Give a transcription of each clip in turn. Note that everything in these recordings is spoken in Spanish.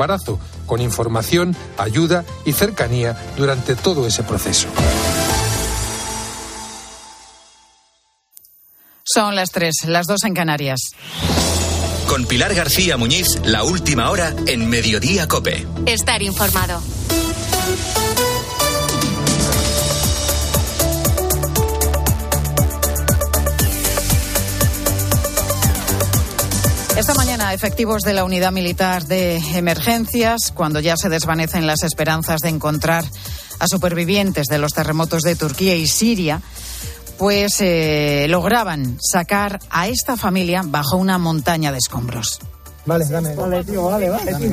Barazo, con información, ayuda y cercanía durante todo ese proceso. Son las tres, las dos en Canarias. Con Pilar García Muñiz, la última hora en Mediodía Cope. Estar informado. Efectivos de la Unidad Militar de Emergencias, cuando ya se desvanecen las esperanzas de encontrar a supervivientes de los terremotos de Turquía y Siria, pues eh, lograban sacar a esta familia bajo una montaña de escombros. Vale, dame. Vale, tío, vale, vale. Tío.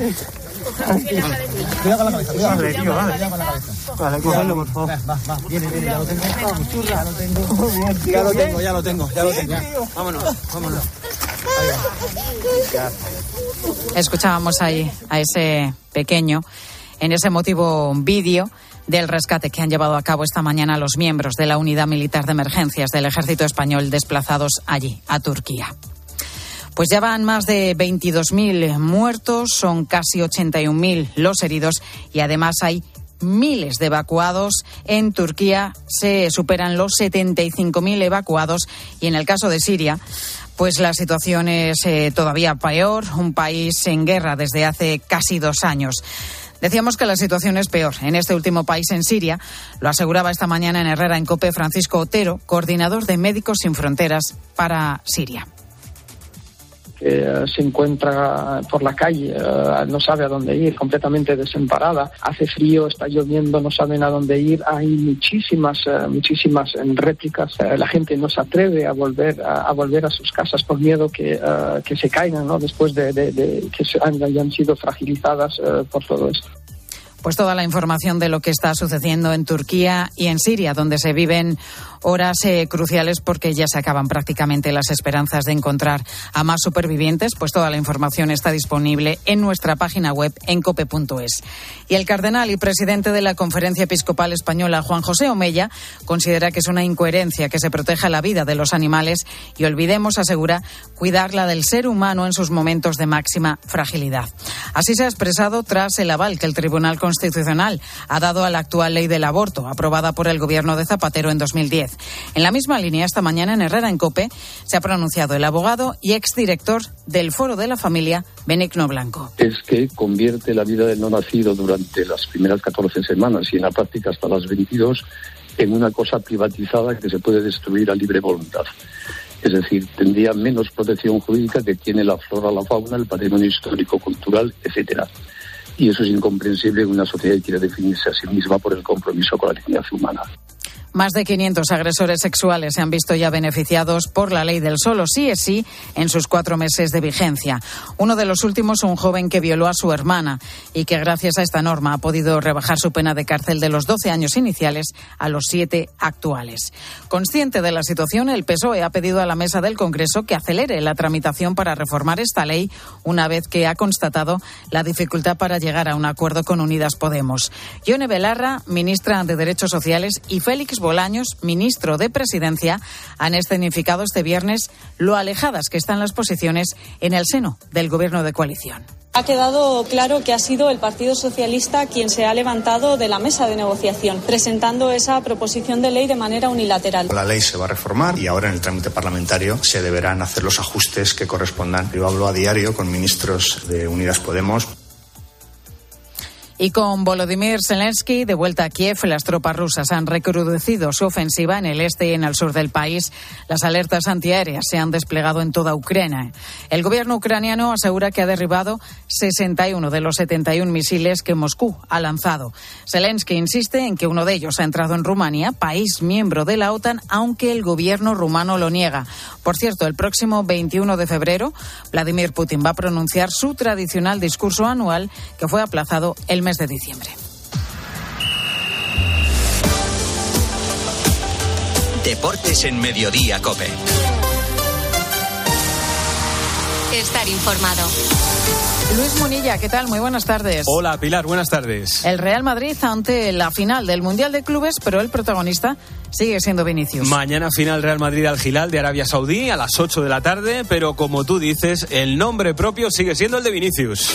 Cuidado con la cabeza, cuidado. Vale, tío, vale. Cuidado con la cabeza. Vale, cógelo, por favor. Va, va, viene, viene, ya lo tengo. Ya lo tengo. Ya lo tengo, ya lo tengo, ya lo tengo. Vámonos, vámonos. Escuchábamos ahí a ese pequeño en ese motivo vídeo del rescate que han llevado a cabo esta mañana los miembros de la Unidad Militar de Emergencias del Ejército Español desplazados allí, a Turquía. Pues ya van más de 22.000 muertos, son casi 81.000 los heridos y además hay miles de evacuados. En Turquía se superan los 75.000 evacuados y en el caso de Siria, pues la situación es eh, todavía peor, un país en guerra desde hace casi dos años. Decíamos que la situación es peor en este último país, en Siria. Lo aseguraba esta mañana en Herrera, en COPE, Francisco Otero, coordinador de Médicos Sin Fronteras para Siria que eh, se encuentra por la calle, eh, no sabe a dónde ir, completamente desemparada. Hace frío, está lloviendo, no saben a dónde ir. Hay muchísimas, eh, muchísimas réplicas. la gente no se atreve a volver a, volver a sus casas por miedo que, que se caigan, ¿no? Después de, que hayan sido fragilizadas por todo esto pues toda la información de lo que está sucediendo en Turquía y en Siria, donde se viven horas eh, cruciales porque ya se acaban prácticamente las esperanzas de encontrar a más supervivientes, pues toda la información está disponible en nuestra página web en cope.es. Y el cardenal y presidente de la Conferencia Episcopal Española, Juan José Omella, considera que es una incoherencia que se proteja la vida de los animales y olvidemos, asegura, cuidar la del ser humano en sus momentos de máxima fragilidad. Así se ha expresado tras el aval que el Tribunal Constitucional ha dado a la actual ley del aborto, aprobada por el gobierno de Zapatero en 2010. En la misma línea, esta mañana en Herrera en Cope se ha pronunciado el abogado y exdirector del Foro de la Familia, Benigno Blanco. Es que convierte la vida del no nacido durante las primeras 14 semanas y en la práctica hasta las 22 en una cosa privatizada que se puede destruir a libre voluntad. Es decir, tendría menos protección jurídica que tiene la flora, la fauna, el patrimonio histórico, cultural, etcétera. Y eso es incomprensible en una sociedad que quiere definirse a sí misma por el compromiso con la dignidad humana. Más de 500 agresores sexuales se han visto ya beneficiados por la ley del solo sí es sí en sus cuatro meses de vigencia. Uno de los últimos, un joven que violó a su hermana y que gracias a esta norma ha podido rebajar su pena de cárcel de los 12 años iniciales a los 7 actuales. Consciente de la situación, el PSOE ha pedido a la mesa del Congreso que acelere la tramitación para reformar esta ley una vez que ha constatado la dificultad para llegar a un acuerdo con Unidas Podemos. Yone Belarra, ministra de Derechos Sociales, y Félix Bolaños, ministro de Presidencia, han escenificado este viernes lo alejadas que están las posiciones en el seno del gobierno de coalición. Ha quedado claro que ha sido el Partido Socialista quien se ha levantado de la mesa de negociación, presentando esa proposición de ley de manera unilateral. La ley se va a reformar y ahora en el trámite parlamentario se deberán hacer los ajustes que correspondan. Yo hablo a diario con ministros de Unidas Podemos. Y con Volodymyr Zelensky de vuelta a Kiev, las tropas rusas han recrudecido su ofensiva en el este y en el sur del país. Las alertas antiaéreas se han desplegado en toda Ucrania. El gobierno ucraniano asegura que ha derribado 61 de los 71 misiles que Moscú ha lanzado. Zelensky insiste en que uno de ellos ha entrado en Rumanía, país miembro de la OTAN, aunque el gobierno rumano lo niega. Por cierto, el próximo 21 de febrero, Vladimir Putin va a pronunciar su tradicional discurso anual que fue aplazado el mes de diciembre. Deportes en Mediodía, Cope. Estar informado. Luis Munilla, ¿qué tal? Muy buenas tardes. Hola Pilar, buenas tardes. El Real Madrid ante la final del Mundial de Clubes, pero el protagonista sigue siendo Vinicius. Mañana final Real Madrid al Gilal de Arabia Saudí a las 8 de la tarde, pero como tú dices, el nombre propio sigue siendo el de Vinicius.